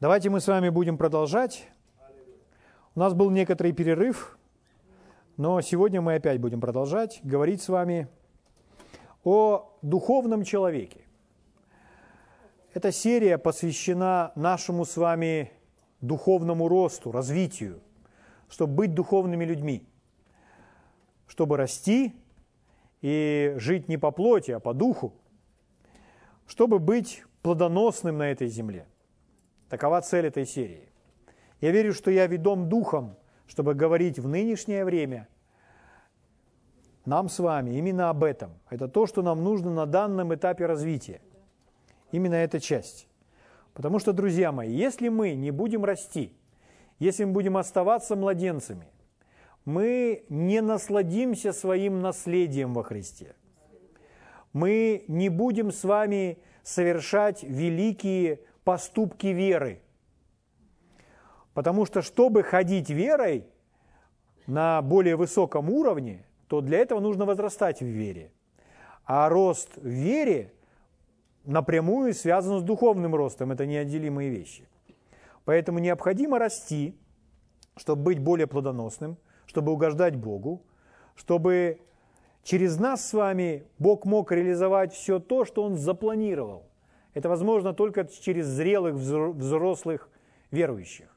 Давайте мы с вами будем продолжать. У нас был некоторый перерыв, но сегодня мы опять будем продолжать говорить с вами о духовном человеке. Эта серия посвящена нашему с вами духовному росту, развитию, чтобы быть духовными людьми, чтобы расти и жить не по плоти, а по духу, чтобы быть плодоносным на этой земле. Такова цель этой серии. Я верю, что я ведом духом, чтобы говорить в нынешнее время нам с вами именно об этом. Это то, что нам нужно на данном этапе развития. Именно эта часть. Потому что, друзья мои, если мы не будем расти, если мы будем оставаться младенцами, мы не насладимся своим наследием во Христе. Мы не будем с вами совершать великие поступки веры. Потому что, чтобы ходить верой на более высоком уровне, то для этого нужно возрастать в вере. А рост в вере напрямую связан с духовным ростом. Это неотделимые вещи. Поэтому необходимо расти, чтобы быть более плодоносным, чтобы угождать Богу, чтобы через нас с вами Бог мог реализовать все то, что Он запланировал. Это возможно только через зрелых, взрослых верующих.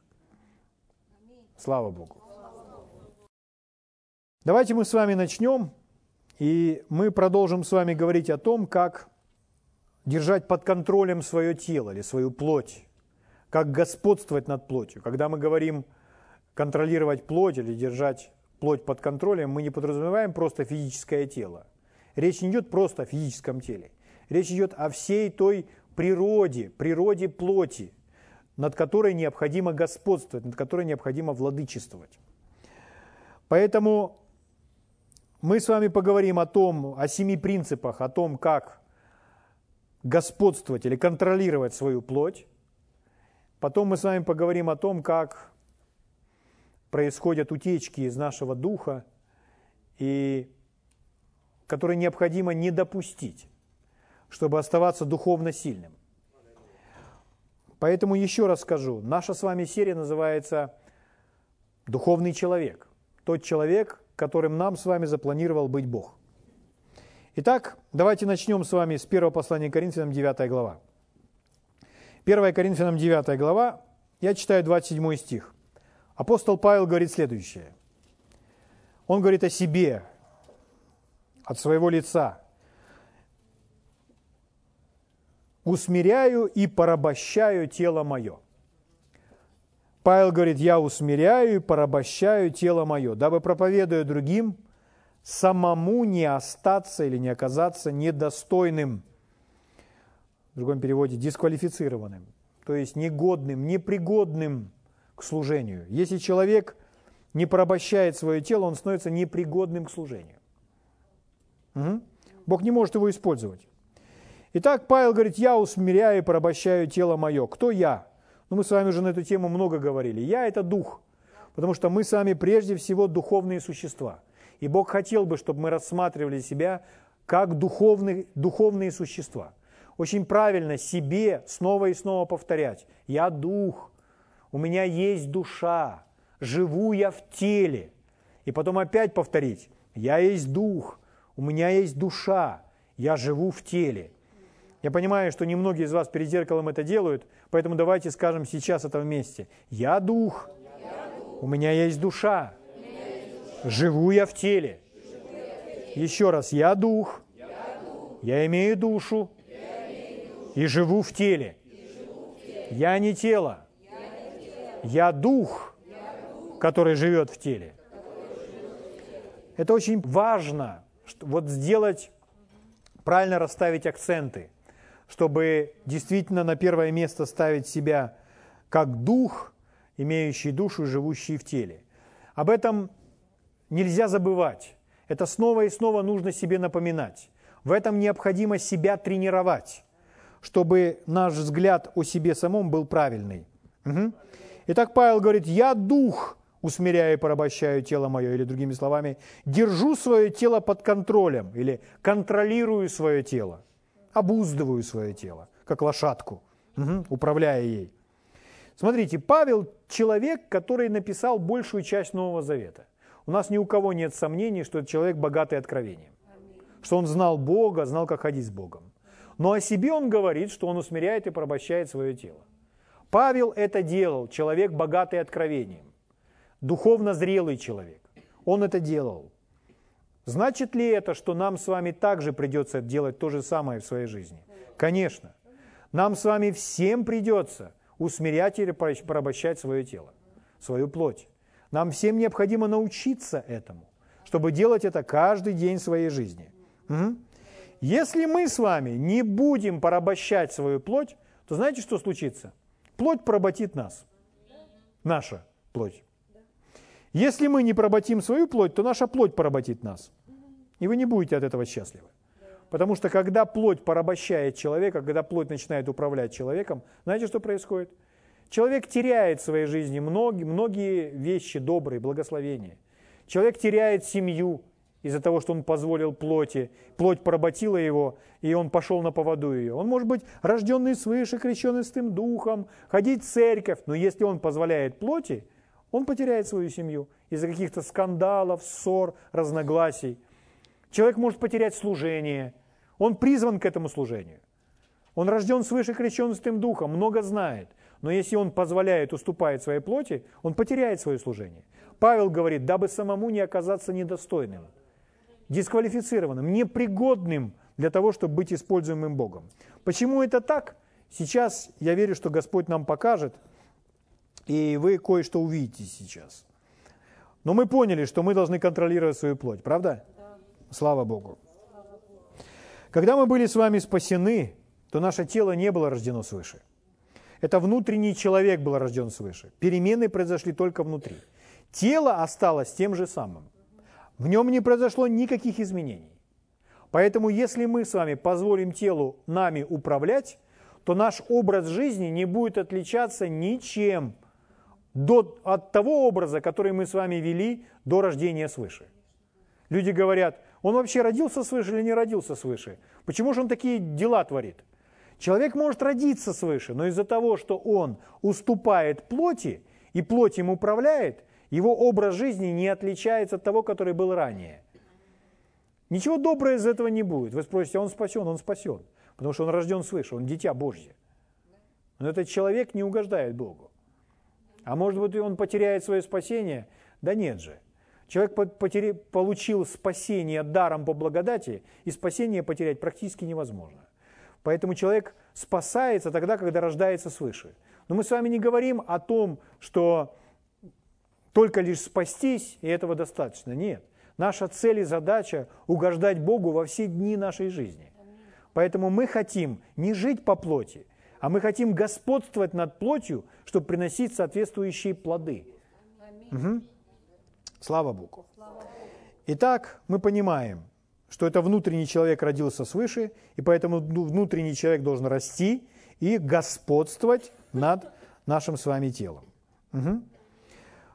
Слава Богу. Давайте мы с вами начнем, и мы продолжим с вами говорить о том, как держать под контролем свое тело или свою плоть, как господствовать над плотью. Когда мы говорим контролировать плоть или держать плоть под контролем, мы не подразумеваем просто физическое тело. Речь не идет просто о физическом теле. Речь идет о всей той природе, природе плоти, над которой необходимо господствовать, над которой необходимо владычествовать. Поэтому мы с вами поговорим о том, о семи принципах, о том, как господствовать или контролировать свою плоть. Потом мы с вами поговорим о том, как происходят утечки из нашего духа, и которые необходимо не допустить чтобы оставаться духовно сильным. Поэтому еще раз скажу, наша с вами серия называется «Духовный человек». Тот человек, которым нам с вами запланировал быть Бог. Итак, давайте начнем с вами с первого послания Коринфянам, 9 глава. 1 Коринфянам, 9 глава, я читаю 27 стих. Апостол Павел говорит следующее. Он говорит о себе, от своего лица – усмиряю и порабощаю тело мое. Павел говорит, я усмиряю и порабощаю тело мое, дабы, проповедуя другим, самому не остаться или не оказаться недостойным, в другом переводе, дисквалифицированным, то есть негодным, непригодным к служению. Если человек не порабощает свое тело, он становится непригодным к служению. Угу. Бог не может его использовать. Итак, Павел говорит, я усмиряю и порабощаю тело мое. Кто я? Ну, мы с вами уже на эту тему много говорили. Я – это дух, потому что мы с вами прежде всего духовные существа. И Бог хотел бы, чтобы мы рассматривали себя как духовные, духовные существа. Очень правильно себе снова и снова повторять. Я дух, у меня есть душа, живу я в теле. И потом опять повторить. Я есть дух, у меня есть душа, я живу в теле. Я понимаю, что немногие из вас перед зеркалом это делают, поэтому давайте скажем сейчас это вместе. Я дух, у меня есть душа, живу я в теле. Еще раз, я дух, я имею душу и живу в теле. Я не тело, я дух, который живет в теле. Это очень важно, вот сделать, правильно расставить акценты чтобы действительно на первое место ставить себя как дух, имеющий душу, живущий в теле. Об этом нельзя забывать. Это снова и снова нужно себе напоминать. В этом необходимо себя тренировать, чтобы наш взгляд о себе самом был правильный. Угу. Итак, Павел говорит, я дух, усмиряю и порабощаю тело мое, или другими словами, держу свое тело под контролем, или контролирую свое тело обуздываю свое тело, как лошадку, угу, управляя ей. Смотрите, Павел – человек, который написал большую часть Нового Завета. У нас ни у кого нет сомнений, что это человек богатый откровением. Что он знал Бога, знал, как ходить с Богом. Но о себе он говорит, что он усмиряет и порабощает свое тело. Павел это делал, человек богатый откровением, духовно зрелый человек. Он это делал. Значит ли это, что нам с вами также придется делать то же самое в своей жизни? Конечно. Нам с вами всем придется усмирять или порабощать свое тело, свою плоть. Нам всем необходимо научиться этому, чтобы делать это каждый день своей жизни. Если мы с вами не будем порабощать свою плоть, то знаете, что случится? Плоть поработит нас. Наша плоть. Если мы не поработим свою плоть, то наша плоть поработит нас. И вы не будете от этого счастливы. Потому что когда плоть порабощает человека, когда плоть начинает управлять человеком, знаете, что происходит? Человек теряет в своей жизни многие, многие вещи добрые, благословения. Человек теряет семью из-за того, что он позволил плоти. Плоть поработила его, и он пошел на поводу ее. Он может быть рожденный свыше, крещенный Святым Духом, ходить в церковь, но если он позволяет плоти, он потеряет свою семью из-за каких-то скандалов, ссор, разногласий. Человек может потерять служение – он призван к этому служению. Он рожден свыше крещен Святым Духом, много знает. Но если он позволяет, уступает своей плоти, он потеряет свое служение. Павел говорит, дабы самому не оказаться недостойным, дисквалифицированным, непригодным для того, чтобы быть используемым Богом. Почему это так? Сейчас я верю, что Господь нам покажет, и вы кое-что увидите сейчас. Но мы поняли, что мы должны контролировать свою плоть, правда? Да. Слава Богу. Когда мы были с вами спасены, то наше тело не было рождено свыше. Это внутренний человек был рожден свыше. Перемены произошли только внутри. Тело осталось тем же самым. В нем не произошло никаких изменений. Поэтому если мы с вами позволим телу нами управлять, то наш образ жизни не будет отличаться ничем до, от того образа, который мы с вами вели до рождения свыше. Люди говорят, он вообще родился свыше или не родился свыше? Почему же он такие дела творит? Человек может родиться свыше, но из-за того, что он уступает плоти, и плоть им управляет, его образ жизни не отличается от того, который был ранее. Ничего доброго из этого не будет. Вы спросите, а он спасен? Он спасен, потому что он рожден свыше, он дитя Божье. Но этот человек не угождает Богу. А может быть, он потеряет свое спасение? Да нет же. Человек потери, получил спасение даром по благодати, и спасение потерять практически невозможно. Поэтому человек спасается тогда, когда рождается свыше. Но мы с вами не говорим о том, что только лишь спастись, и этого достаточно. Нет. Наша цель и задача – угождать Богу во все дни нашей жизни. Поэтому мы хотим не жить по плоти, а мы хотим господствовать над плотью, чтобы приносить соответствующие плоды. Угу. Слава Богу. Итак, мы понимаем, что это внутренний человек родился свыше, и поэтому внутренний человек должен расти и господствовать над нашим с вами телом. Угу.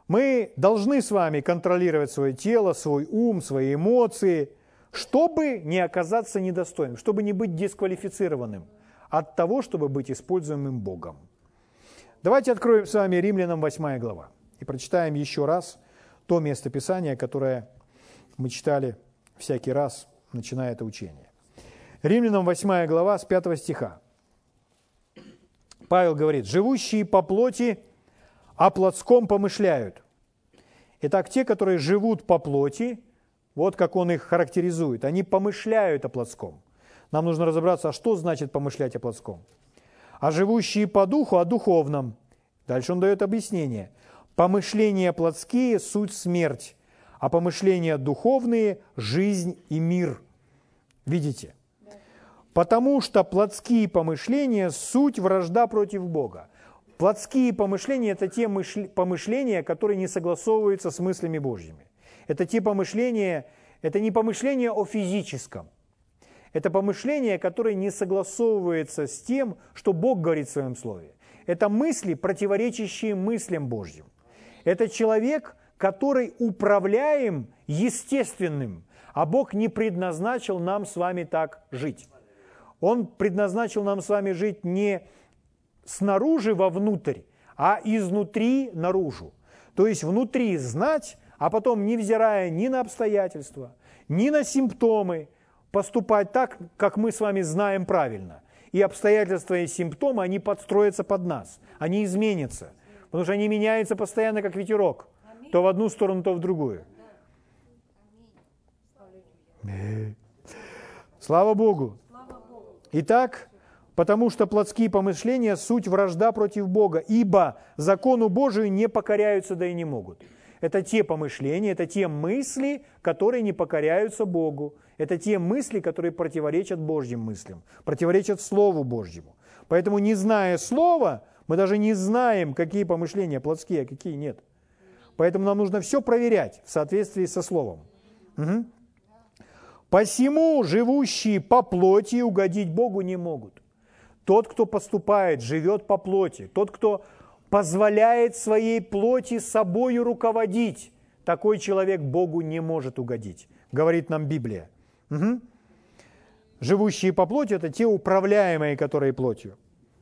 Мы должны с вами контролировать свое тело, свой ум, свои эмоции, чтобы не оказаться недостойным, чтобы не быть дисквалифицированным от того, чтобы быть используемым Богом. Давайте откроем с вами Римлянам 8 глава и прочитаем еще раз то место Писания, которое мы читали всякий раз, начиная это учение. Римлянам 8 глава с 5 стиха. Павел говорит, «Живущие по плоти о плотском помышляют». Итак, те, которые живут по плоти, вот как он их характеризует, они помышляют о плотском. Нам нужно разобраться, а что значит помышлять о плотском. А живущие по духу о духовном. Дальше он дает объяснение. Помышления плотские – суть смерть, а помышления духовные – жизнь и мир. Видите? Потому что плотские помышления – суть вражда против Бога. Плотские помышления – это те помышления, которые не согласовываются с мыслями Божьими. Это те помышления, это не помышления о физическом. Это помышления, которые не согласовываются с тем, что Бог говорит в Своем Слове. Это мысли, противоречащие мыслям Божьим. Это человек, который управляем естественным, а Бог не предназначил нам с вами так жить. Он предназначил нам с вами жить не снаружи вовнутрь, а изнутри наружу. То есть внутри знать, а потом, невзирая ни на обстоятельства, ни на симптомы, поступать так, как мы с вами знаем правильно. И обстоятельства и симптомы, они подстроятся под нас, они изменятся, потому что они меняются постоянно, как ветерок, то в одну сторону, то в другую. Слава Богу. Итак, потому что плотские помышления – суть вражда против Бога, ибо закону Божию не покоряются, да и не могут. Это те помышления, это те мысли, которые не покоряются Богу. Это те мысли, которые противоречат Божьим мыслям, противоречат Слову Божьему. Поэтому, не зная Слова, мы даже не знаем, какие помышления плотские, а какие нет. Поэтому нам нужно все проверять в соответствии со Словом. Угу. «Посему живущие по плоти угодить Богу не могут». Тот, кто поступает, живет по плоти, тот, кто позволяет своей плоти собою руководить, такой человек Богу не может угодить, говорит нам Библия. Угу. Живущие по плоти – это те управляемые, которые плотью.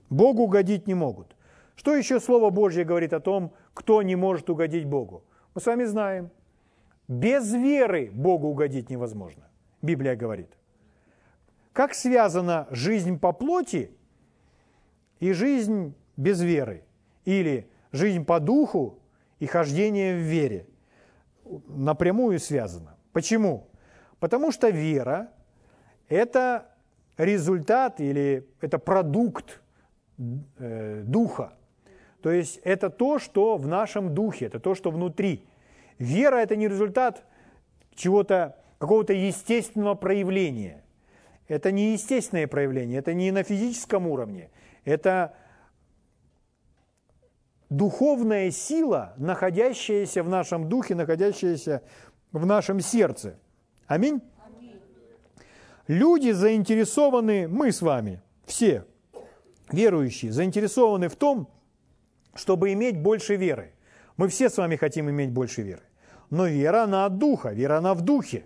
Богу угодить не могут. Что еще Слово Божье говорит о том, кто не может угодить Богу? Мы с вами знаем. Без веры Богу угодить невозможно. Библия говорит. Как связана жизнь по плоти и жизнь без веры, или жизнь по духу и хождение в вере. Напрямую связано. Почему? Потому что вера – это результат или это продукт э, духа. То есть это то, что в нашем духе, это то, что внутри. Вера – это не результат чего-то, какого-то естественного проявления. Это не естественное проявление, это не на физическом уровне – это духовная сила, находящаяся в нашем духе, находящаяся в нашем сердце. Аминь? Аминь. Люди заинтересованы, мы с вами, все верующие, заинтересованы в том, чтобы иметь больше веры. Мы все с вами хотим иметь больше веры. Но вера, она от духа, вера, она в духе.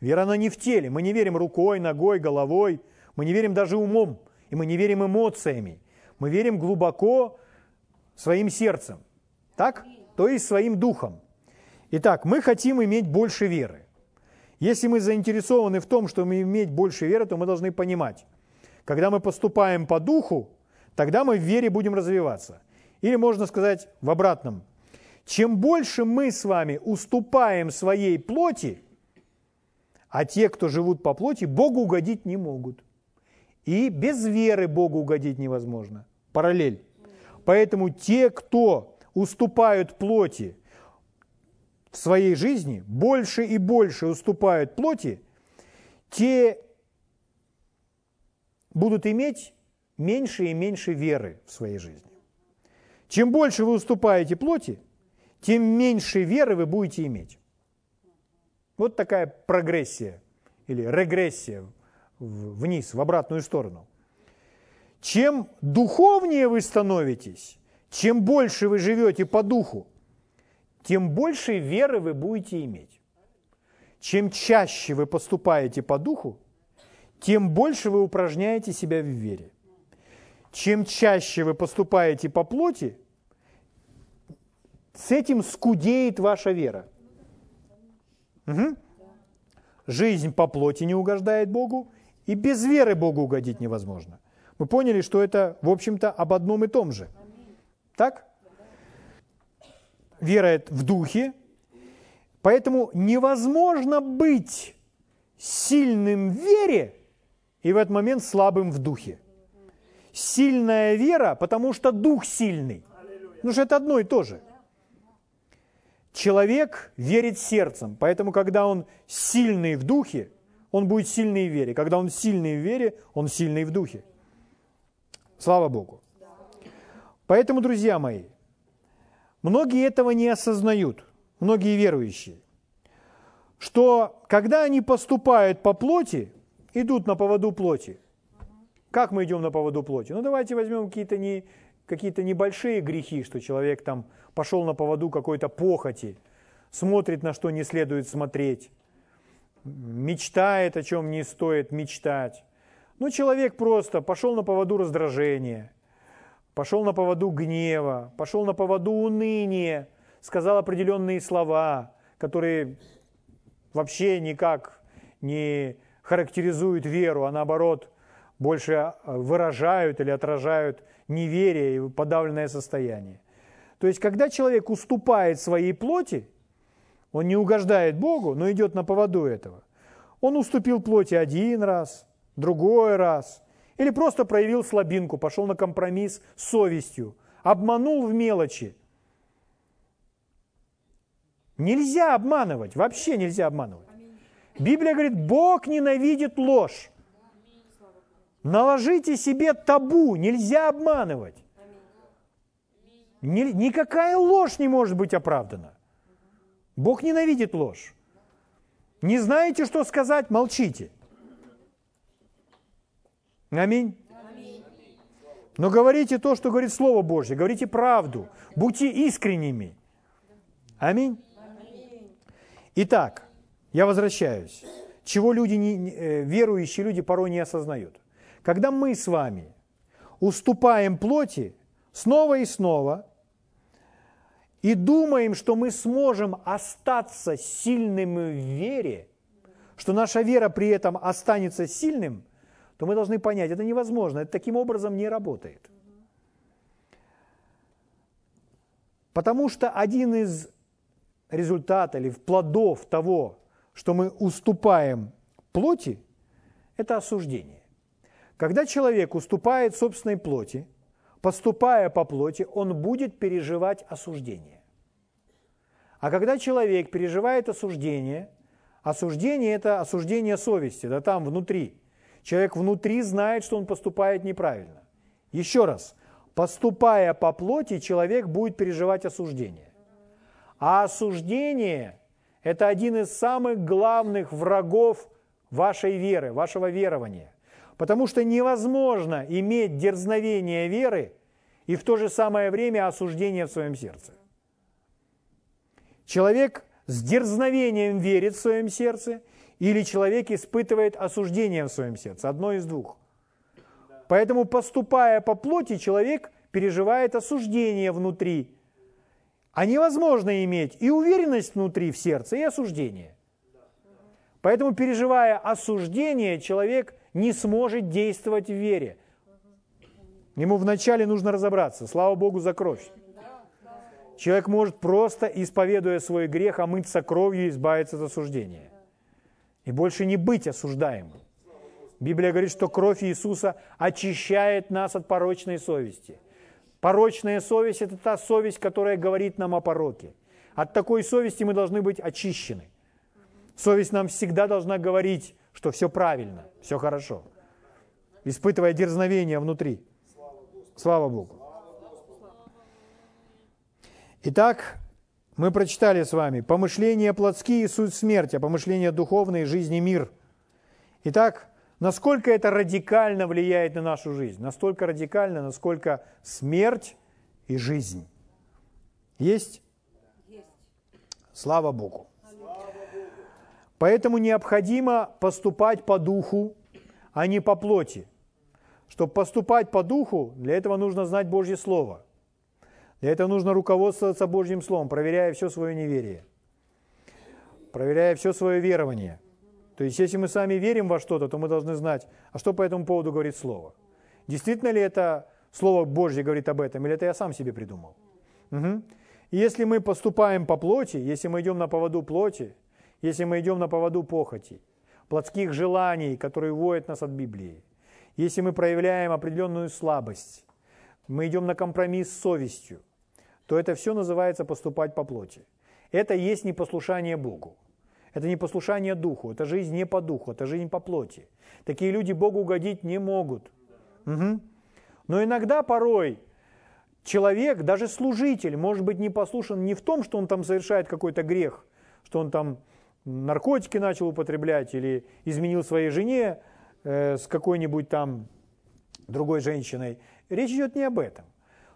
Вера, она не в теле. Мы не верим рукой, ногой, головой. Мы не верим даже умом. И мы не верим эмоциями. Мы верим глубоко своим сердцем. Так? То есть своим духом. Итак, мы хотим иметь больше веры. Если мы заинтересованы в том, чтобы иметь больше веры, то мы должны понимать, когда мы поступаем по духу, тогда мы в вере будем развиваться. Или можно сказать в обратном. Чем больше мы с вами уступаем своей плоти, а те, кто живут по плоти, Богу угодить не могут. И без веры Богу угодить невозможно. Параллель. Поэтому те, кто уступают плоти в своей жизни, больше и больше уступают плоти, те будут иметь меньше и меньше веры в своей жизни. Чем больше вы уступаете плоти, тем меньше веры вы будете иметь. Вот такая прогрессия или регрессия вниз, в обратную сторону. Чем духовнее вы становитесь, чем больше вы живете по духу, тем больше веры вы будете иметь. Чем чаще вы поступаете по духу, тем больше вы упражняете себя в вере. Чем чаще вы поступаете по плоти, с этим скудеет ваша вера. Угу. Жизнь по плоти не угождает Богу, и без веры Богу угодить невозможно. Мы поняли, что это, в общем-то, об одном и том же. Так? Вера в духе. Поэтому невозможно быть сильным в вере и в этот момент слабым в духе. Сильная вера, потому что дух сильный. Ну что это одно и то же. Человек верит сердцем, поэтому когда он сильный в духе, он будет сильный в вере. Когда он сильный в вере, он сильный в духе. Слава Богу. Поэтому, друзья мои, многие этого не осознают, многие верующие, что когда они поступают по плоти, идут на поводу плоти. Как мы идем на поводу плоти? Ну давайте возьмем какие-то не, какие-то небольшие грехи, что человек там пошел на поводу какой-то похоти, смотрит на что не следует смотреть, мечтает, о чем не стоит мечтать. Ну, человек просто пошел на поводу раздражения, пошел на поводу гнева, пошел на поводу уныния, сказал определенные слова, которые вообще никак не характеризуют веру, а наоборот больше выражают или отражают неверие и подавленное состояние. То есть, когда человек уступает своей плоти, он не угождает Богу, но идет на поводу этого. Он уступил плоти один раз, другой раз, или просто проявил слабинку, пошел на компромисс с совестью, обманул в мелочи. Нельзя обманывать, вообще нельзя обманывать. Библия говорит, Бог ненавидит ложь. Наложите себе табу, нельзя обманывать. Ни, никакая ложь не может быть оправдана. Бог ненавидит ложь. Не знаете, что сказать, молчите. Аминь. Но говорите то, что говорит Слово Божье, говорите правду, будьте искренними. Аминь. Итак, я возвращаюсь. Чего люди, не, э, верующие люди порой не осознают. Когда мы с вами уступаем плоти снова и снова и думаем, что мы сможем остаться сильными в вере, что наша вера при этом останется сильным, то мы должны понять, это невозможно, это таким образом не работает. Потому что один из результатов или плодов того, что мы уступаем плоти, это осуждение. Когда человек уступает собственной плоти, поступая по плоти, он будет переживать осуждение. А когда человек переживает осуждение, осуждение – это осуждение совести, да там внутри. Человек внутри знает, что он поступает неправильно. Еще раз, поступая по плоти, человек будет переживать осуждение. А осуждение – это один из самых главных врагов вашей веры, вашего верования. Потому что невозможно иметь дерзновение веры и в то же самое время осуждение в своем сердце. Человек с дерзновением верит в своем сердце, или человек испытывает осуждение в своем сердце. Одно из двух. Поэтому, поступая по плоти, человек переживает осуждение внутри. А невозможно иметь и уверенность внутри в сердце, и осуждение. Поэтому, переживая осуждение, человек не сможет действовать в вере. Ему вначале нужно разобраться. Слава Богу за кровь. Человек может просто, исповедуя свой грех, омыться кровью и избавиться от осуждения. И больше не быть осуждаемым. Библия говорит, что кровь Иисуса очищает нас от порочной совести. Порочная совесть – это та совесть, которая говорит нам о пороке. От такой совести мы должны быть очищены. Совесть нам всегда должна говорить, что все правильно, все хорошо, испытывая дерзновение внутри. Слава Богу. Итак, мы прочитали с вами «Помышления плотские – суть смерти, а помышления духовные – жизнь и мир». Итак, насколько это радикально влияет на нашу жизнь? Настолько радикально, насколько смерть и жизнь. Есть? Есть. Слава Богу. Поэтому необходимо поступать по духу, а не по плоти. Чтобы поступать по духу, для этого нужно знать Божье Слово. Для этого нужно руководствоваться Божьим Словом, проверяя все свое неверие, проверяя все свое верование. То есть, если мы сами верим во что-то, то мы должны знать, а что по этому поводу говорит Слово. Действительно ли это Слово Божье говорит об этом, или это я сам себе придумал? Угу. И если мы поступаем по плоти, если мы идем на поводу плоти, если мы идем на поводу похоти, плотских желаний, которые уводят нас от Библии, если мы проявляем определенную слабость, мы идем на компромисс с совестью, то это все называется поступать по плоти. Это есть непослушание Богу. Это не послушание Духу, это жизнь не по Духу, это жизнь по плоти. Такие люди Богу угодить не могут. Угу. Но иногда, порой, человек, даже служитель, может быть не послушан не в том, что он там совершает какой-то грех, что он там наркотики начал употреблять или изменил своей жене э, с какой-нибудь там другой женщиной. Речь идет не об этом.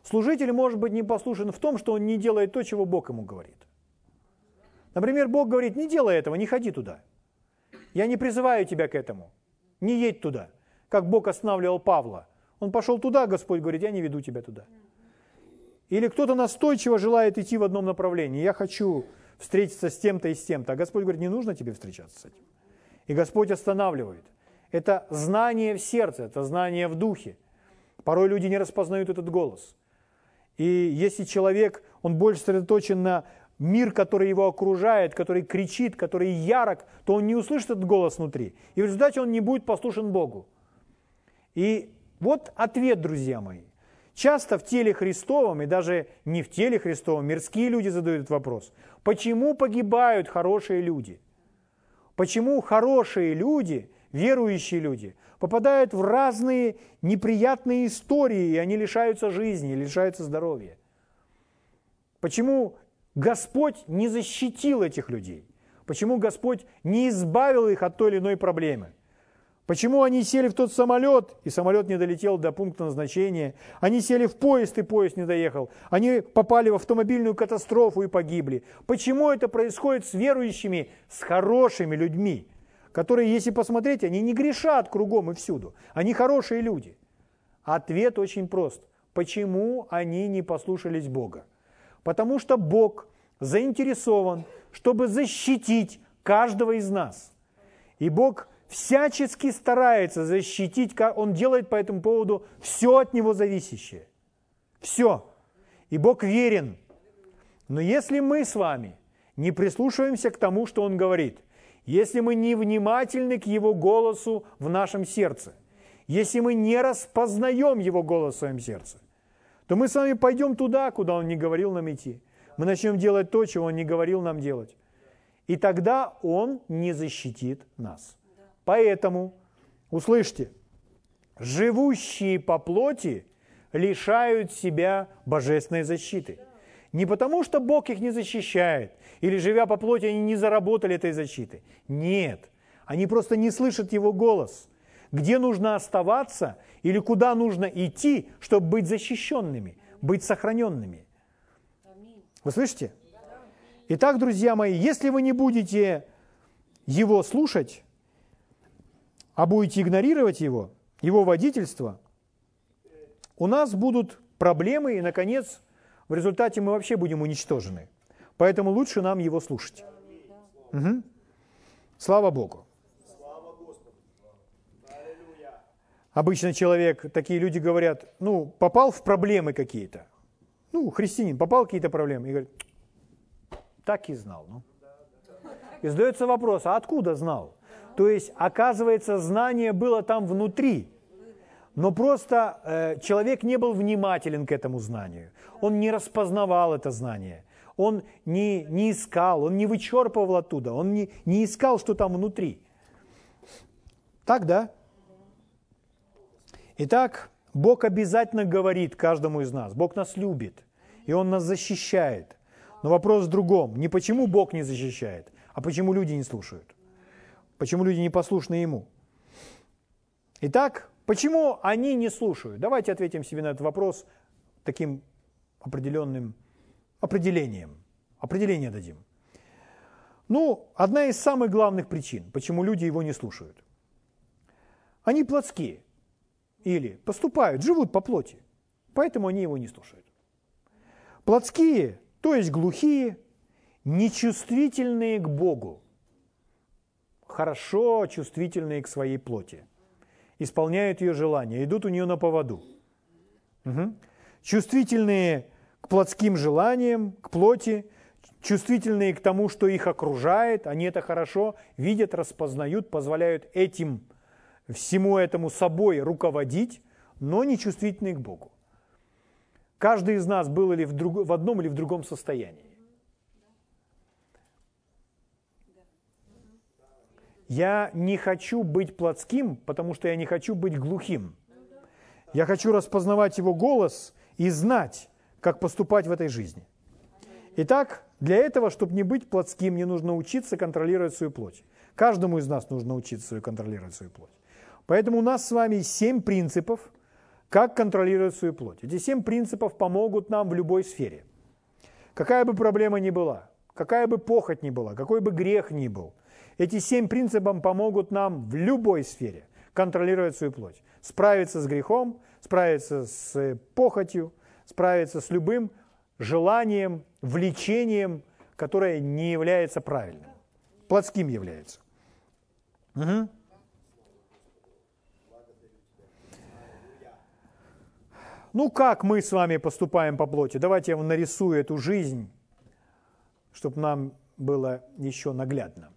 Служитель может быть не послушен в том, что он не делает то, чего Бог ему говорит. Например, Бог говорит, не делай этого, не ходи туда. Я не призываю тебя к этому. Не едь туда. Как Бог останавливал Павла. Он пошел туда, Господь говорит, я не веду тебя туда. Или кто-то настойчиво желает идти в одном направлении. Я хочу встретиться с тем-то и с тем-то. А Господь говорит, не нужно тебе встречаться с этим. И Господь останавливает. Это знание в сердце, это знание в духе. Порой люди не распознают этот голос. И если человек, он больше сосредоточен на мир, который его окружает, который кричит, который ярок, то он не услышит этот голос внутри. И в результате он не будет послушен Богу. И вот ответ, друзья мои. Часто в теле Христовом, и даже не в теле Христовом, мирские люди задают вопрос. Почему погибают хорошие люди? Почему хорошие люди, верующие люди, попадают в разные неприятные истории, и они лишаются жизни, лишаются здоровья? Почему Господь не защитил этих людей? Почему Господь не избавил их от той или иной проблемы? Почему они сели в тот самолет, и самолет не долетел до пункта назначения? Они сели в поезд, и поезд не доехал. Они попали в автомобильную катастрофу и погибли. Почему это происходит с верующими, с хорошими людьми, которые, если посмотреть, они не грешат кругом и всюду. Они хорошие люди. Ответ очень прост. Почему они не послушались Бога? Потому что Бог заинтересован, чтобы защитить каждого из нас. И Бог всячески старается защитить, Он делает по этому поводу все от Него зависящее. Все. И Бог верен. Но если мы с вами не прислушиваемся к тому, что Он говорит, если мы не внимательны к Его голосу в нашем сердце, если мы не распознаем Его голос в своем сердце, то мы с вами пойдем туда, куда Он не говорил нам идти. Мы начнем делать то, чего Он не говорил нам делать. И тогда Он не защитит нас. Поэтому, услышьте, живущие по плоти лишают себя божественной защиты. Не потому, что Бог их не защищает, или живя по плоти, они не заработали этой защиты. Нет, они просто не слышат Его голос. Где нужно оставаться или куда нужно идти, чтобы быть защищенными, быть сохраненными. Вы слышите? Итак, друзья мои, если вы не будете Его слушать, а будете игнорировать его, его водительство, у нас будут проблемы, и, наконец, в результате мы вообще будем уничтожены. Поэтому лучше нам его слушать. Угу. Слава Богу. Обычно человек, такие люди говорят, ну, попал в проблемы какие-то. Ну, христианин, попал в какие-то проблемы. И говорит, так и знал. Ну. И задается вопрос, а откуда знал? То есть, оказывается, знание было там внутри, но просто э, человек не был внимателен к этому знанию. Он не распознавал это знание. Он не, не искал, он не вычерпывал оттуда, он не, не искал, что там внутри. Так, да? Итак, Бог обязательно говорит каждому из нас. Бог нас любит, и Он нас защищает. Но вопрос в другом. Не почему Бог не защищает, а почему люди не слушают. Почему люди не послушны Ему? Итак, почему они не слушают? Давайте ответим себе на этот вопрос таким определенным определением. Определение дадим. Ну, одна из самых главных причин, почему люди его не слушают. Они плотские или поступают, живут по плоти, поэтому они его не слушают. Плотские, то есть глухие, нечувствительные к Богу хорошо чувствительные к своей плоти, исполняют ее желания, идут у нее на поводу. Угу. Чувствительные к плотским желаниям, к плоти, чувствительные к тому, что их окружает, они это хорошо видят, распознают, позволяют этим, всему этому собой руководить, но не чувствительные к Богу. Каждый из нас был или в, друг, в одном или в другом состоянии. Я не хочу быть плотским, потому что я не хочу быть глухим. Я хочу распознавать его голос и знать, как поступать в этой жизни. Итак, для этого, чтобы не быть плотским, мне нужно учиться контролировать свою плоть. Каждому из нас нужно учиться контролировать свою плоть. Поэтому у нас с вами семь принципов, как контролировать свою плоть. Эти семь принципов помогут нам в любой сфере. Какая бы проблема ни была, какая бы похоть ни была, какой бы грех ни был, эти семь принципов помогут нам в любой сфере контролировать свою плоть. Справиться с грехом, справиться с похотью, справиться с любым желанием, влечением, которое не является правильным, плотским является. Угу. Ну, как мы с вами поступаем по плоти? Давайте я вам нарисую эту жизнь, чтобы нам было еще наглядно.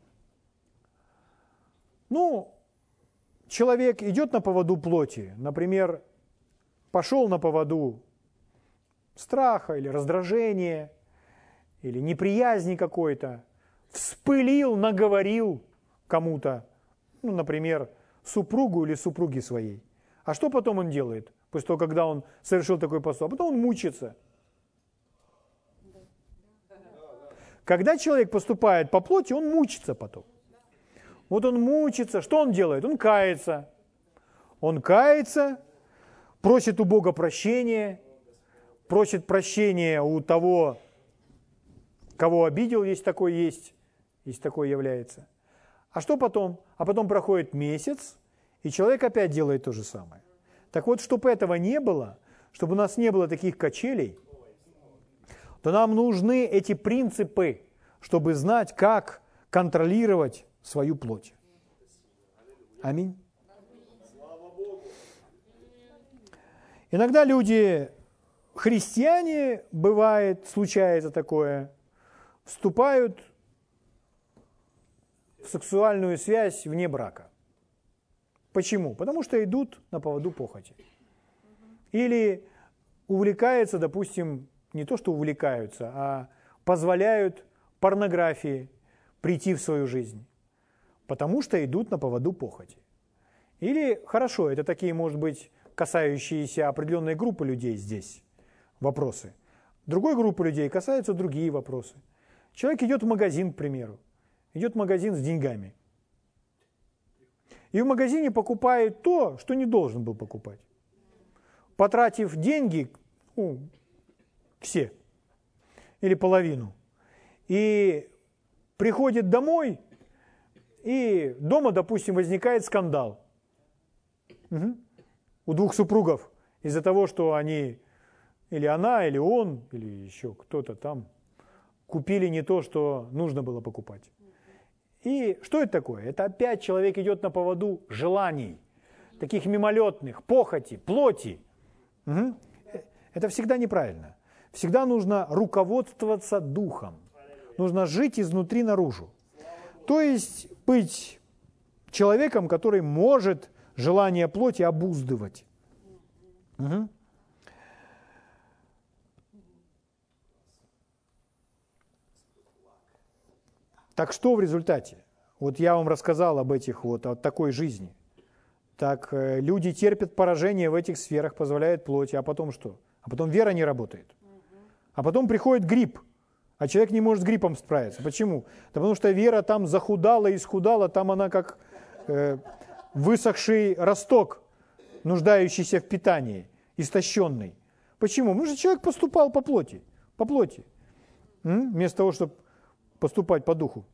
Ну, человек идет на поводу плоти, например, пошел на поводу страха или раздражения, или неприязни какой-то, вспылил, наговорил кому-то, ну, например, супругу или супруге своей. А что потом он делает? После того, когда он совершил такой поступок. А потом он мучится. Когда человек поступает по плоти, он мучится потом. Вот он мучится. Что он делает? Он кается. Он кается, просит у Бога прощения, просит прощения у того, кого обидел, есть такой есть, есть такой является. А что потом? А потом проходит месяц, и человек опять делает то же самое. Так вот, чтобы этого не было, чтобы у нас не было таких качелей, то нам нужны эти принципы, чтобы знать, как контролировать свою плоть. Аминь. Иногда люди, христиане, бывает, случается такое, вступают в сексуальную связь вне брака. Почему? Потому что идут на поводу похоти. Или увлекаются, допустим, не то что увлекаются, а позволяют порнографии прийти в свою жизнь, потому что идут на поводу похоти. Или, хорошо, это такие, может быть, касающиеся определенной группы людей здесь вопросы. Другой группы людей касаются другие вопросы. Человек идет в магазин, к примеру, идет в магазин с деньгами – и в магазине покупает то, что не должен был покупать. Потратив деньги, ну, все, или половину, и приходит домой, и дома, допустим, возникает скандал угу. у двух супругов из-за того, что они, или она, или он, или еще кто-то там, купили не то, что нужно было покупать. И что это такое? Это опять человек идет на поводу желаний, таких мимолетных, похоти, плоти. Угу. Это всегда неправильно. Всегда нужно руководствоваться духом. Нужно жить изнутри наружу. То есть быть человеком, который может желание плоти обуздывать. Угу. Так что в результате? Вот я вам рассказал об этих вот, о такой жизни. Так э, люди терпят поражение в этих сферах, позволяют плоти, а потом что? А потом вера не работает. А потом приходит грипп, а человек не может с гриппом справиться. Почему? Да потому что вера там захудала и исхудала, там она как э, высохший росток, нуждающийся в питании, истощенный. Почему? Потому что человек поступал по плоти, по плоти, М? вместо того, чтобы поступать по духу.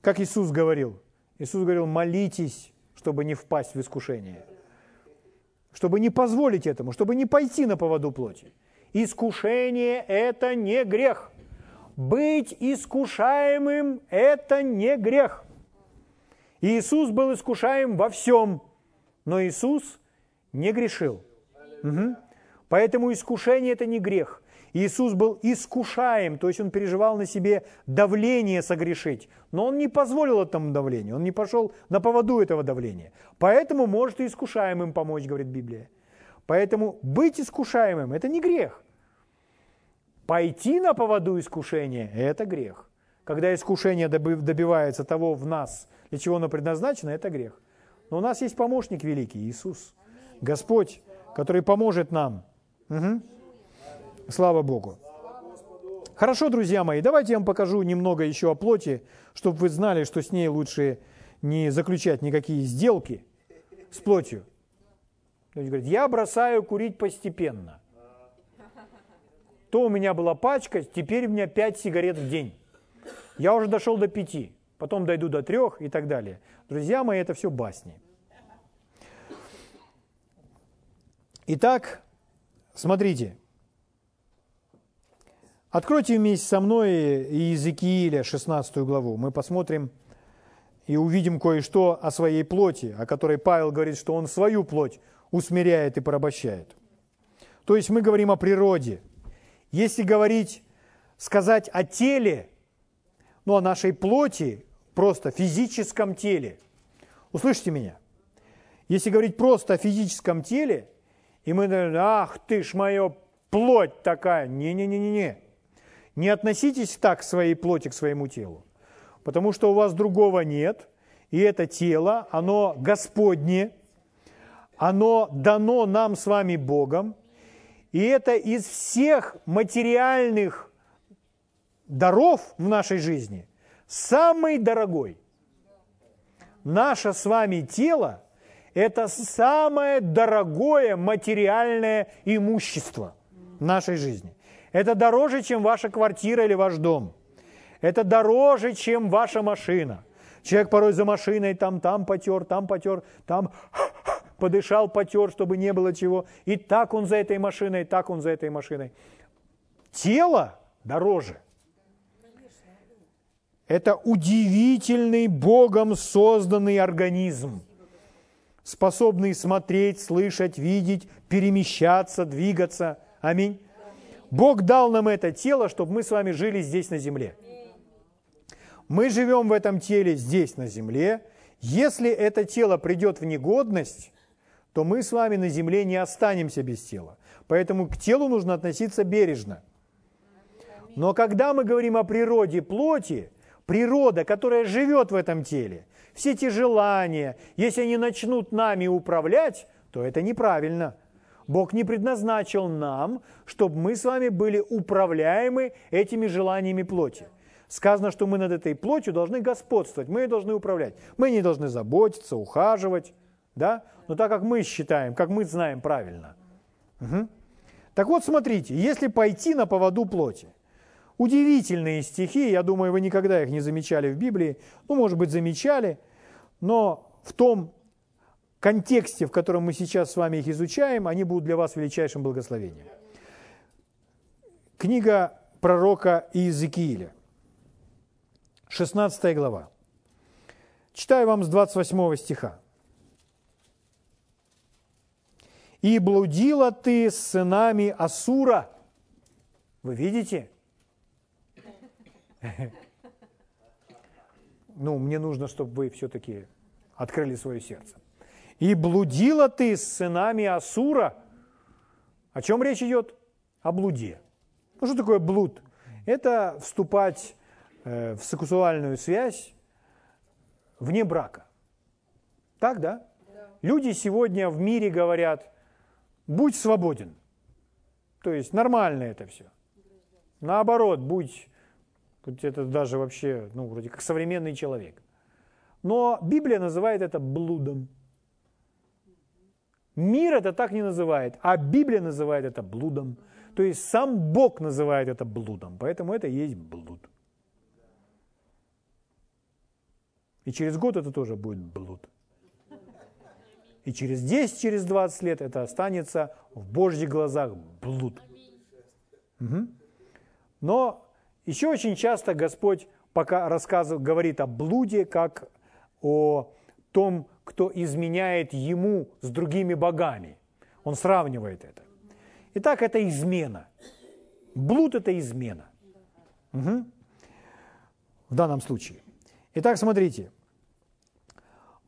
Как Иисус говорил? Иисус говорил, молитесь, чтобы не впасть в искушение. Чтобы не позволить этому, чтобы не пойти на поводу плоти. Искушение – это не грех. Быть искушаемым – это не грех. Иисус был искушаем во всем, но Иисус не грешил. Угу. Поэтому искушение – это не грех. Иисус был искушаем, то есть он переживал на себе давление согрешить, но он не позволил этому давлению, он не пошел на поводу этого давления. Поэтому может и искушаемым помочь, говорит Библия. Поэтому быть искушаемым – это не грех. Пойти на поводу искушения – это грех. Когда искушение добивается того в нас, для чего оно предназначено, это грех. Но у нас есть помощник великий, Иисус, Господь, который поможет нам. Угу. Слава Богу. Хорошо, друзья мои, давайте я вам покажу немного еще о плоти, чтобы вы знали, что с ней лучше не заключать никакие сделки с плотью. Люди говорят, я бросаю курить постепенно. То у меня была пачка, теперь у меня 5 сигарет в день. Я уже дошел до 5, потом дойду до 3 и так далее. Друзья мои, это все басни. Итак, смотрите. Откройте вместе со мной Иезекииля, 16 главу. Мы посмотрим и увидим кое-что о своей плоти, о которой Павел говорит, что он свою плоть усмиряет и порабощает. То есть мы говорим о природе. Если говорить, сказать о теле, ну, о нашей плоти, просто физическом теле, услышите меня, если говорить просто о физическом теле, и мы ах ты ж моя плоть такая, не-не-не-не-не, не относитесь так к своей плоти, к своему телу, потому что у вас другого нет, и это тело, оно Господне, оно дано нам с вами Богом, и это из всех материальных даров в нашей жизни самый дорогой. Наше с вами тело – это самое дорогое материальное имущество нашей жизни. Это дороже, чем ваша квартира или ваш дом. Это дороже, чем ваша машина. Человек порой за машиной там, там потер, там потер, там подышал, потер, чтобы не было чего. И так он за этой машиной, и так он за этой машиной. Тело дороже. Это удивительный Богом созданный организм, способный смотреть, слышать, видеть, перемещаться, двигаться. Аминь. Бог дал нам это тело, чтобы мы с вами жили здесь на земле. Мы живем в этом теле здесь на земле. Если это тело придет в негодность, то мы с вами на земле не останемся без тела. Поэтому к телу нужно относиться бережно. Но когда мы говорим о природе плоти, природа, которая живет в этом теле, все эти желания, если они начнут нами управлять, то это неправильно – Бог не предназначил нам, чтобы мы с вами были управляемы этими желаниями плоти. Сказано, что мы над этой плотью должны господствовать, мы ее должны управлять. Мы не должны заботиться, ухаживать, да? Но так как мы считаем, как мы знаем правильно. Угу. Так вот, смотрите, если пойти на поводу плоти, удивительные стихи, я думаю, вы никогда их не замечали в Библии, ну, может быть, замечали, но в том контексте, в котором мы сейчас с вами их изучаем, они будут для вас величайшим благословением. Книга пророка Иезекииля, 16 глава. Читаю вам с 28 стиха. «И блудила ты с сынами Асура». Вы видите? Ну, мне нужно, чтобы вы все-таки открыли свое сердце. И блудила ты с сынами Асура. О чем речь идет? О блуде. Ну что такое блуд? Это вступать э, в сексуальную связь вне брака. Так, да? да? Люди сегодня в мире говорят, будь свободен. То есть нормально это все. Наоборот, будь, это даже вообще, ну, вроде как современный человек. Но Библия называет это блудом. Мир это так не называет, а Библия называет это блудом. То есть сам Бог называет это блудом, поэтому это и есть блуд. И через год это тоже будет блуд. И через 10, через 20 лет это останется в Божьих глазах блуд. Угу. Но еще очень часто Господь пока рассказывает, говорит о блуде, как о том, кто изменяет ему с другими богами. Он сравнивает это. Итак, это измена. Блуд – это измена. Угу. В данном случае. Итак, смотрите.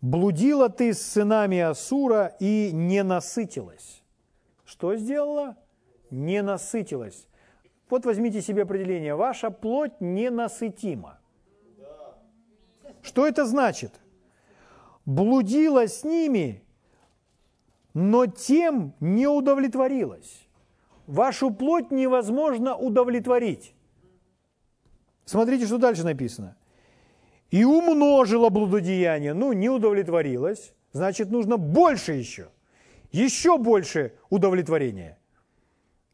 «Блудила ты с сынами Асура и не насытилась». Что сделала? Не насытилась. Вот возьмите себе определение. Ваша плоть ненасытима. Что это значит? блудила с ними, но тем не удовлетворилась. Вашу плоть невозможно удовлетворить. Смотрите, что дальше написано. И умножила блудодеяние. Ну, не удовлетворилась, значит, нужно больше еще. Еще больше удовлетворения.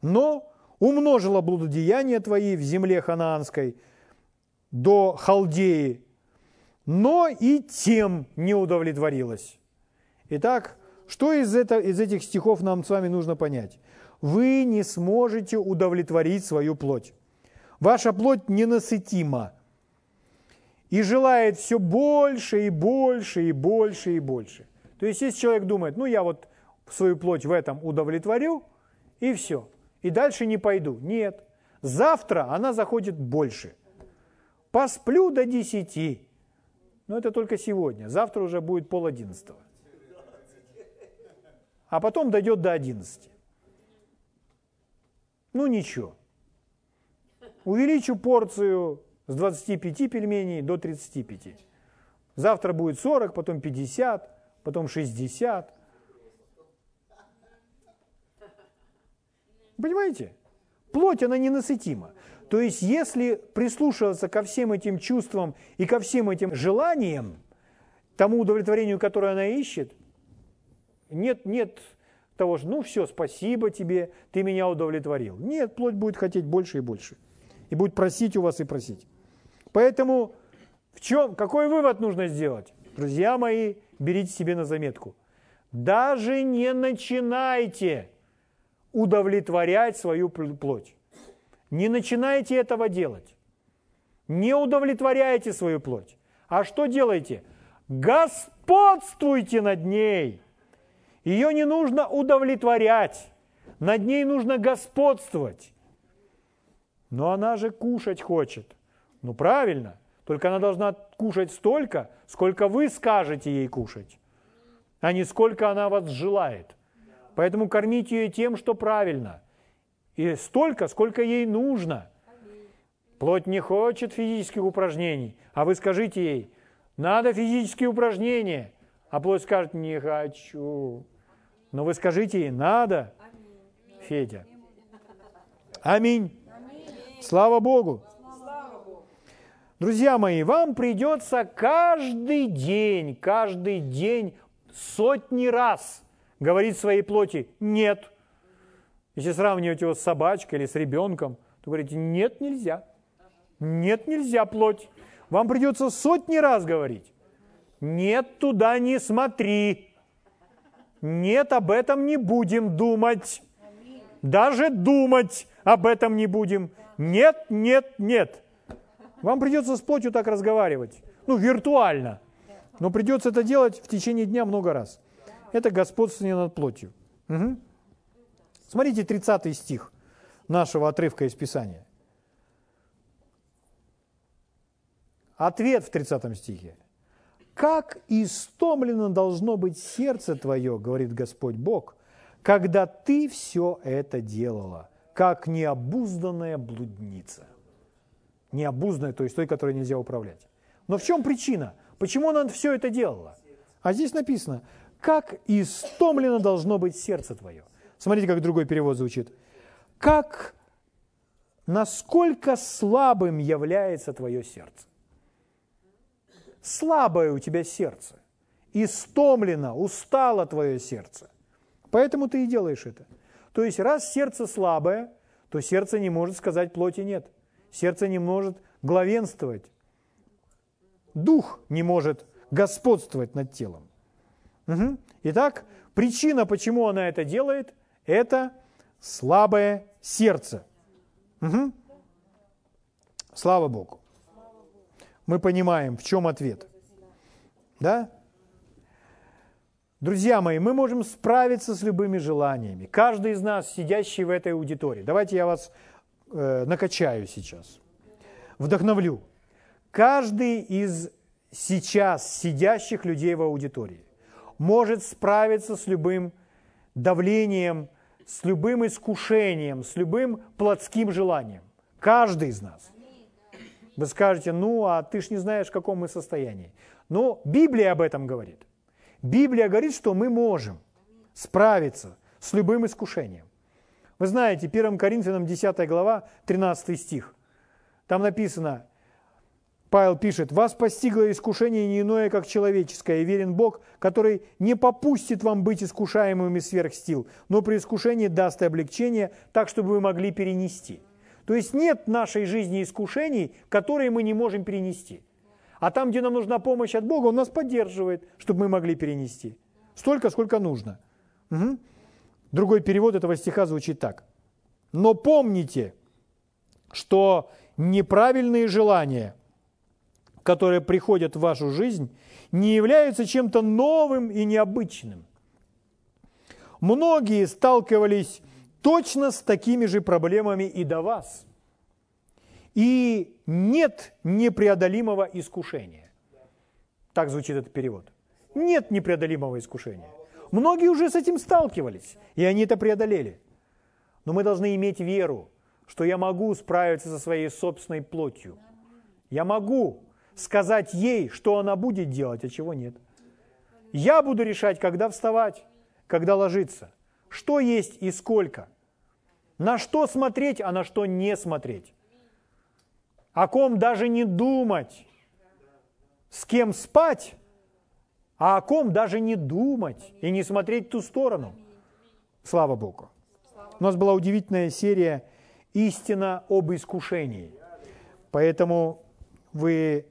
Но умножила блудодеяние твои в земле ханаанской до Халдеи, но и тем не удовлетворилась. Итак, Что из, это, из этих стихов нам с вами нужно понять? Вы не сможете удовлетворить свою плоть. Ваша плоть ненасытима и желает все больше и больше и больше и больше. То есть, если человек думает, ну я вот свою плоть в этом удовлетворю, и все, и дальше не пойду. Нет, завтра она заходит больше. Посплю до десяти. Но это только сегодня. Завтра уже будет пол одиннадцатого. А потом дойдет до одиннадцати. Ну ничего. Увеличу порцию с 25 пельменей до 35. Завтра будет 40, потом 50, потом 60. Понимаете? Плоть, она ненасытима. То есть, если прислушиваться ко всем этим чувствам и ко всем этим желаниям, тому удовлетворению, которое она ищет, нет, нет того, что ну все, спасибо тебе, ты меня удовлетворил. Нет, плоть будет хотеть больше и больше. И будет просить у вас и просить. Поэтому в чем, какой вывод нужно сделать? Друзья мои, берите себе на заметку. Даже не начинайте удовлетворять свою плоть. Не начинайте этого делать. Не удовлетворяйте свою плоть. А что делайте? Господствуйте над ней. Ее не нужно удовлетворять. Над ней нужно господствовать. Но она же кушать хочет. Ну правильно, только она должна кушать столько, сколько вы скажете ей кушать, а не сколько она вас желает. Поэтому кормите ее тем, что правильно. И столько, сколько ей нужно. Плоть не хочет физических упражнений, а вы скажите ей, надо физические упражнения. А плоть скажет, не хочу. Но вы скажите ей, надо, Федя. Аминь. Слава Богу. Друзья мои, вам придется каждый день, каждый день сотни раз говорить своей плоти «нет». Если сравнивать его с собачкой или с ребенком, то говорите «нет, нельзя». «Нет, нельзя, плоть». Вам придется сотни раз говорить «нет, туда не смотри». «Нет, об этом не будем думать». Даже думать об этом не будем. Нет, нет, нет. Вам придется с плотью так разговаривать. Ну, виртуально. Но придется это делать в течение дня много раз. Это господствование над плотью. Угу. Смотрите 30 стих нашего отрывка из Писания. Ответ в 30 стихе. «Как истомлено должно быть сердце твое, говорит Господь Бог, когда ты все это делала, как необузданная блудница» необузданной, то есть той, которой нельзя управлять. Но в чем причина? Почему она все это делала? А здесь написано, как истомлено должно быть сердце твое. Смотрите, как другой перевод звучит. Как, насколько слабым является твое сердце. Слабое у тебя сердце. Истомлено, устало твое сердце. Поэтому ты и делаешь это. То есть, раз сердце слабое, то сердце не может сказать плоти нет – Сердце не может главенствовать. Дух не может господствовать над телом. Угу. Итак, причина, почему она это делает, это слабое сердце. Угу. Слава Богу. Мы понимаем, в чем ответ. Да? Друзья мои, мы можем справиться с любыми желаниями. Каждый из нас, сидящий в этой аудитории. Давайте я вас э, накачаю сейчас, вдохновлю. Каждый из сейчас сидящих людей в аудитории может справиться с любым давлением, с любым искушением, с любым плотским желанием. Каждый из нас. Вы скажете, ну, а ты ж не знаешь, в каком мы состоянии. Но Библия об этом говорит. Библия говорит, что мы можем справиться с любым искушением. Вы знаете, 1 Коринфянам 10 глава, 13 стих. Там написано, Павел пишет, «Вас постигло искушение не иное, как человеческое, и верен Бог, который не попустит вам быть искушаемыми сверх сил, но при искушении даст и облегчение, так, чтобы вы могли перенести». То есть нет нашей жизни искушений, которые мы не можем перенести. А там, где нам нужна помощь от Бога, Он нас поддерживает, чтобы мы могли перенести. Столько, сколько нужно. Угу. Другой перевод этого стиха звучит так. Но помните, что неправильные желания, которые приходят в вашу жизнь, не являются чем-то новым и необычным. Многие сталкивались точно с такими же проблемами и до вас. И нет непреодолимого искушения. Так звучит этот перевод. Нет непреодолимого искушения. Многие уже с этим сталкивались, и они это преодолели. Но мы должны иметь веру, что я могу справиться со своей собственной плотью. Я могу сказать ей, что она будет делать, а чего нет. Я буду решать, когда вставать, когда ложиться, что есть и сколько, на что смотреть, а на что не смотреть, о ком даже не думать, с кем спать, а о ком даже не думать и не смотреть в ту сторону. Слава Богу. У нас была удивительная серия «Истина об искушении». Поэтому вы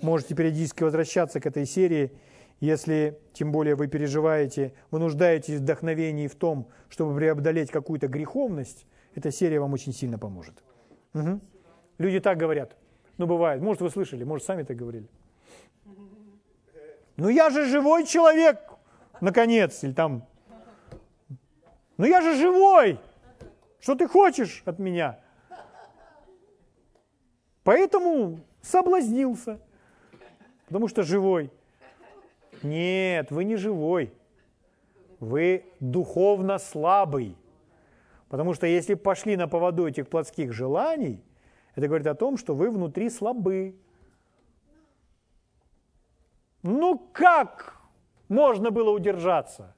можете периодически возвращаться к этой серии, если тем более вы переживаете, вы нуждаетесь в вдохновении в том, чтобы преодолеть какую-то греховность, эта серия вам очень сильно поможет. Угу. Люди так говорят. Ну, бывает. Может, вы слышали, может, сами так говорили. Ну я же живой человек, наконец, или там. Ну я же живой. Что ты хочешь от меня? Поэтому соблазнился, потому что живой. Нет, вы не живой. Вы духовно слабый. Потому что если пошли на поводу этих плотских желаний, это говорит о том, что вы внутри слабы. Ну как можно было удержаться?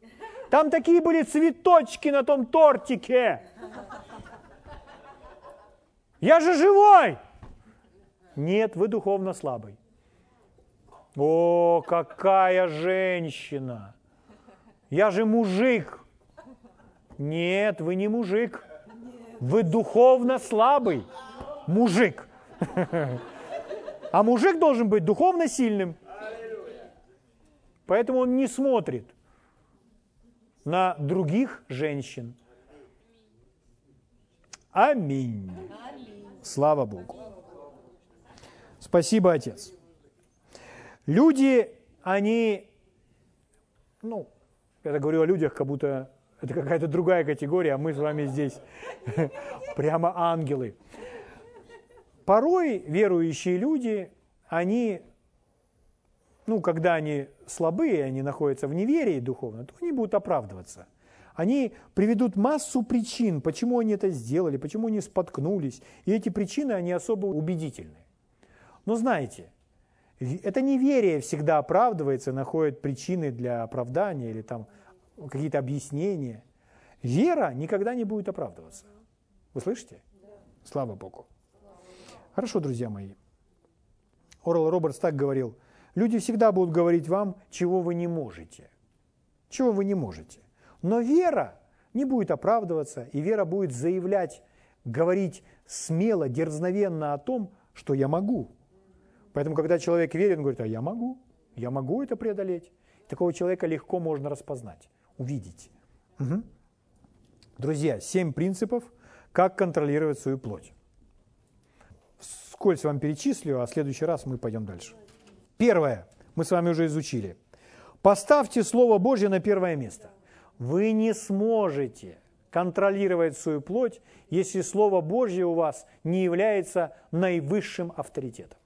Там такие были цветочки на том тортике. Я же живой! Нет, вы духовно слабый. О, какая женщина! Я же мужик. Нет, вы не мужик. Вы духовно слабый мужик. А мужик должен быть духовно сильным. Поэтому он не смотрит на других женщин. Аминь. Слава Богу. Спасибо, Отец. Люди, они, ну, я говорю о людях, как будто это какая-то другая категория, а мы с вами здесь прямо ангелы. Порой верующие люди, они ну, когда они слабые, они находятся в неверии духовно, то они будут оправдываться. Они приведут массу причин, почему они это сделали, почему они споткнулись. И эти причины, они особо убедительны. Но знаете, это неверие всегда оправдывается, находит причины для оправдания или там какие-то объяснения. Вера никогда не будет оправдываться. Вы слышите? Слава Богу. Хорошо, друзья мои. Орл Робертс так говорил – Люди всегда будут говорить вам, чего вы не можете. Чего вы не можете. Но вера не будет оправдываться, и вера будет заявлять, говорить смело, дерзновенно о том, что я могу. Поэтому, когда человек верит, он говорит, а я могу, я могу это преодолеть. Такого человека легко можно распознать, увидеть. Угу. Друзья, семь принципов, как контролировать свою плоть. Скользь вам перечислю, а в следующий раз мы пойдем дальше. Первое, мы с вами уже изучили. Поставьте Слово Божье на первое место. Вы не сможете контролировать свою плоть, если Слово Божье у вас не является наивысшим авторитетом.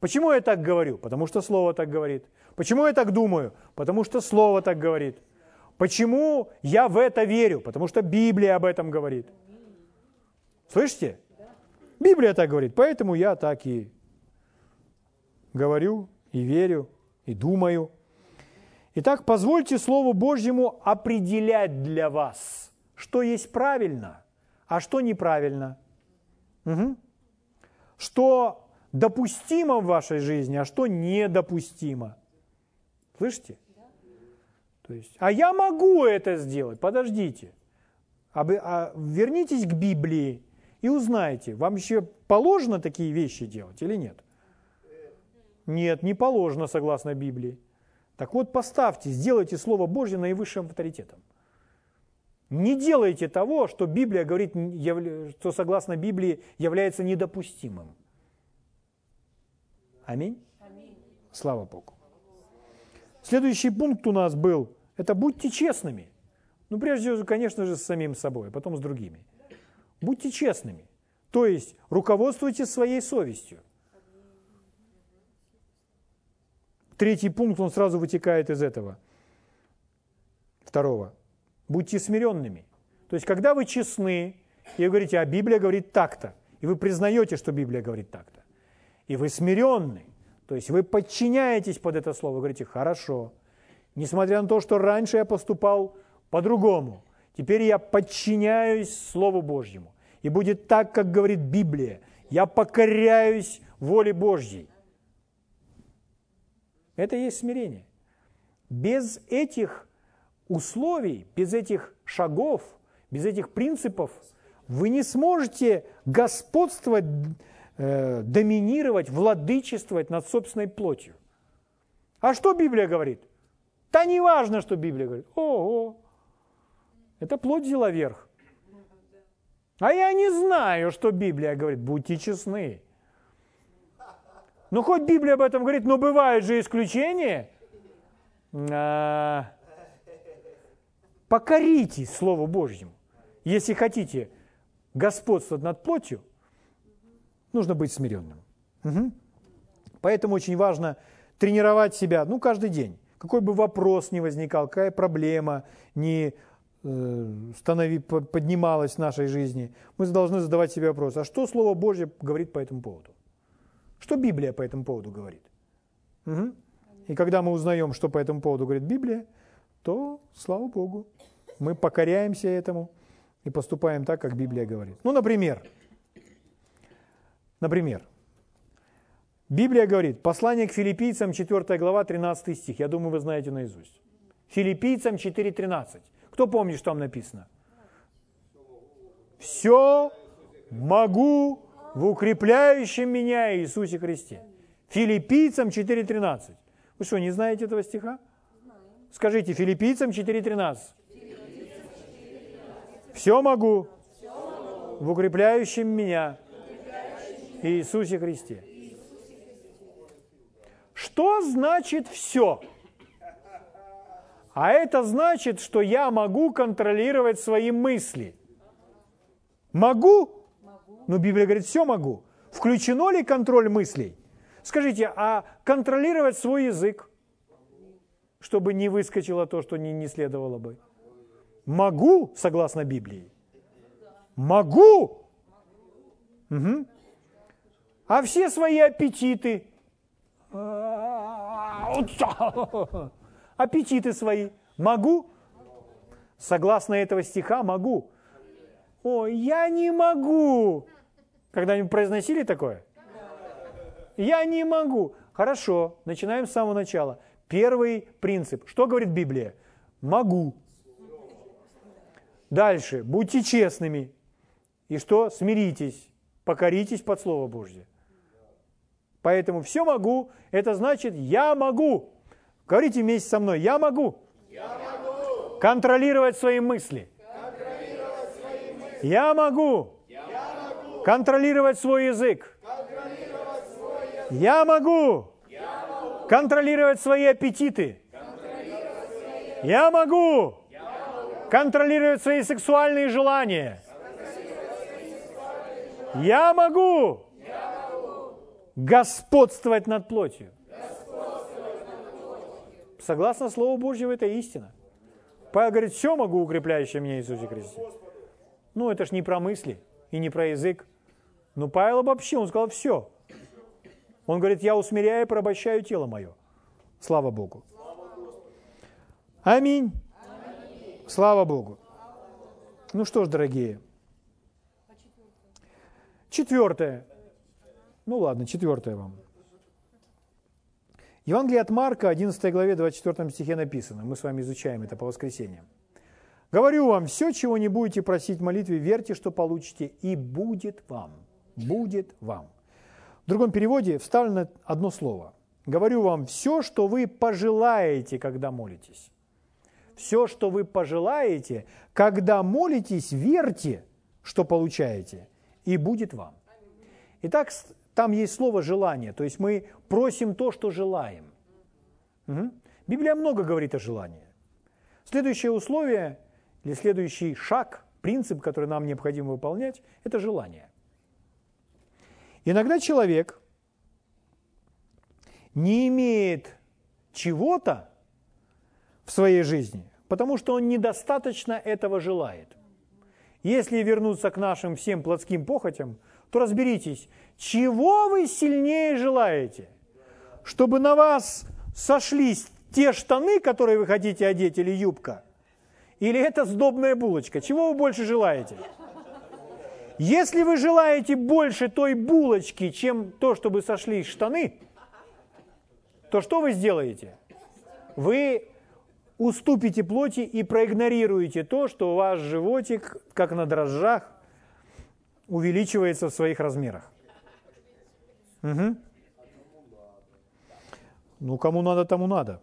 Почему я так говорю? Потому что Слово так говорит. Почему я так думаю? Потому что Слово так говорит. Почему я в это верю? Потому что Библия об этом говорит. Слышите? Библия так говорит, поэтому я так и говорю и верю и думаю. Итак, позвольте Слову Божьему определять для вас, что есть правильно, а что неправильно. Угу. Что допустимо в вашей жизни, а что недопустимо. Слышите? То есть, а я могу это сделать. Подождите. А, а, вернитесь к Библии и узнайте, вам еще положено такие вещи делать или нет. Нет, не положено согласно Библии. Так вот, поставьте, сделайте Слово Божье наивысшим авторитетом. Не делайте того, что Библия говорит, что согласно Библии является недопустимым. Аминь. Аминь. Слава Богу. Следующий пункт у нас был, это будьте честными. Ну, прежде всего, конечно же, с самим собой, а потом с другими. Будьте честными. То есть руководствуйтесь своей совестью. Третий пункт, он сразу вытекает из этого. Второго. Будьте смиренными. То есть, когда вы честны, и вы говорите, а Библия говорит так-то, и вы признаете, что Библия говорит так-то, и вы смиренны, то есть вы подчиняетесь под это слово, говорите, хорошо, несмотря на то, что раньше я поступал по-другому, теперь я подчиняюсь Слову Божьему, и будет так, как говорит Библия, я покоряюсь воле Божьей. Это и есть смирение. Без этих условий, без этих шагов, без этих принципов вы не сможете господствовать, э, доминировать, владычествовать над собственной плотью. А что Библия говорит? Да не важно, что Библия говорит. Ого, это плоть взяла верх. А я не знаю, что Библия говорит. Будьте честны. Ну, хоть Библия об этом говорит, но бывают же исключения. А, покоритесь Слову Божьему. Если хотите господствовать над плотью, нужно быть смиренным. Угу. Поэтому очень важно тренировать себя, ну, каждый день. Какой бы вопрос ни возникал, какая проблема не э, станови, поднималась в нашей жизни, мы должны задавать себе вопрос, а что Слово Божье говорит по этому поводу? Что Библия по этому поводу говорит? Угу. И когда мы узнаем, что по этому поводу говорит Библия, то, слава Богу, мы покоряемся этому и поступаем так, как Библия говорит. Ну, например, например, Библия говорит, послание к филиппийцам, 4 глава, 13 стих. Я думаю, вы знаете наизусть. Филиппийцам 4.13. Кто помнит, что там написано? Все могу в укрепляющем меня Иисусе Христе. Филиппийцам 4.13. Вы что, не знаете этого стиха? Скажите, филиппийцам 4.13. Все могу в укрепляющем меня Иисусе Христе. Что значит все? А это значит, что я могу контролировать свои мысли. Могу? Но Библия говорит, все могу. Включено ли контроль мыслей? Скажите, а контролировать свой язык, чтобы не выскочило то, что не, не следовало бы? Могу, согласно Библии. Могу. Угу. А все свои аппетиты, аппетиты свои, могу? Согласно этого стиха, могу. О, я не могу. Когда-нибудь произносили такое? Я не могу. Хорошо, начинаем с самого начала. Первый принцип. Что говорит Библия? Могу. Дальше. Будьте честными. И что? Смиритесь. Покоритесь под Слово Божье. Поэтому все могу, это значит я могу. Говорите вместе со мной, я могу. Я могу. Контролировать свои мысли. Контролировать свои мысли. Я могу контролировать свой язык. Я могу контролировать свои аппетиты. Я могу контролировать свои сексуальные желания. Я могу господствовать над плотью. Согласно Слову Божьему, это истина. Павел говорит, все могу, укрепляющее меня Иисусе Христе. Ну, это ж не про мысли и не про язык. Но Павел обобщил, он сказал, все. Он говорит, я усмиряю и порабощаю тело мое. Слава Богу. Аминь. Слава Богу. Ну что ж, дорогие. Четвертое. Ну ладно, четвертое вам. Евангелие от Марка, 11 главе, 24 стихе написано. Мы с вами изучаем это по воскресеньям. Говорю вам, все, чего не будете просить в молитве, верьте, что получите, и будет вам будет вам. В другом переводе вставлено одно слово. говорю вам, все, что вы пожелаете, когда молитесь. Все, что вы пожелаете, когда молитесь, верьте, что получаете, и будет вам. Итак, там есть слово «желание», то есть мы просим то, что желаем. Угу. Библия много говорит о желании. Следующее условие или следующий шаг, принцип, который нам необходимо выполнять, это желание. Иногда человек не имеет чего-то в своей жизни, потому что он недостаточно этого желает. Если вернуться к нашим всем плотским похотям, то разберитесь, чего вы сильнее желаете? Чтобы на вас сошлись те штаны, которые вы хотите одеть, или юбка? Или это сдобная булочка? Чего вы больше желаете? Если вы желаете больше той булочки, чем то, чтобы сошлись штаны, то что вы сделаете? Вы уступите плоти и проигнорируете то, что у вас животик, как на дрожжах, увеличивается в своих размерах. Угу. Ну, кому надо, тому надо.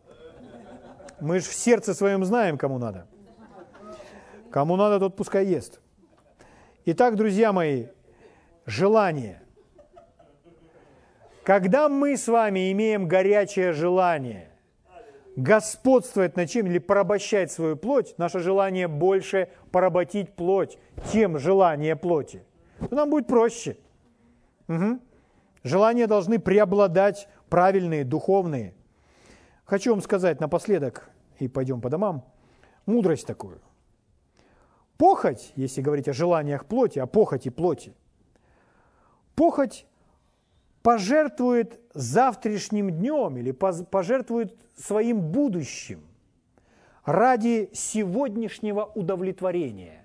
Мы же в сердце своем знаем, кому надо. Кому надо, тот пускай ест. Итак, друзья мои, желание. Когда мы с вами имеем горячее желание господствовать над чем или порабощать свою плоть, наше желание больше поработить плоть, чем желание плоти, то нам будет проще. Угу. Желания должны преобладать правильные, духовные. Хочу вам сказать напоследок, и пойдем по домам, мудрость такую. Похоть, если говорить о желаниях плоти, о похоти плоти, похоть пожертвует завтрашним днем или пожертвует своим будущим ради сегодняшнего удовлетворения.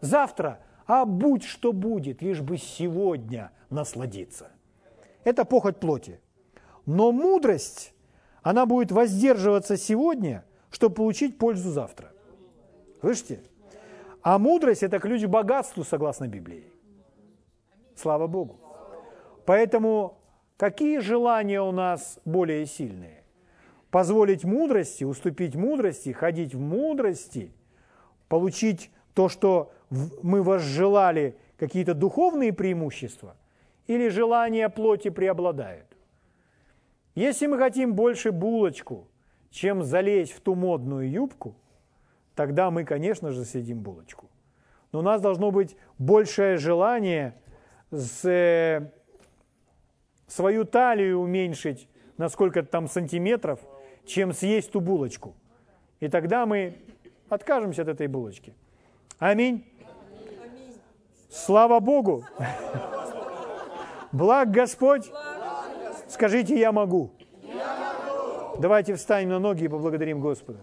Завтра, а будь что будет, лишь бы сегодня насладиться. Это похоть плоти. Но мудрость, она будет воздерживаться сегодня, чтобы получить пользу завтра. Слышите? А мудрость – это ключ к богатству, согласно Библии. Слава Богу. Поэтому какие желания у нас более сильные? Позволить мудрости, уступить мудрости, ходить в мудрости, получить то, что мы возжелали, какие-то духовные преимущества, или желания плоти преобладают? Если мы хотим больше булочку, чем залезть в ту модную юбку, тогда мы, конечно же, съедим булочку. Но у нас должно быть большее желание с э, свою талию уменьшить на сколько-то там сантиметров, чем съесть ту булочку. И тогда мы откажемся от этой булочки. Аминь. Слава Богу. Благ Господь. Скажите, я могу. Давайте встанем на ноги и поблагодарим Господа.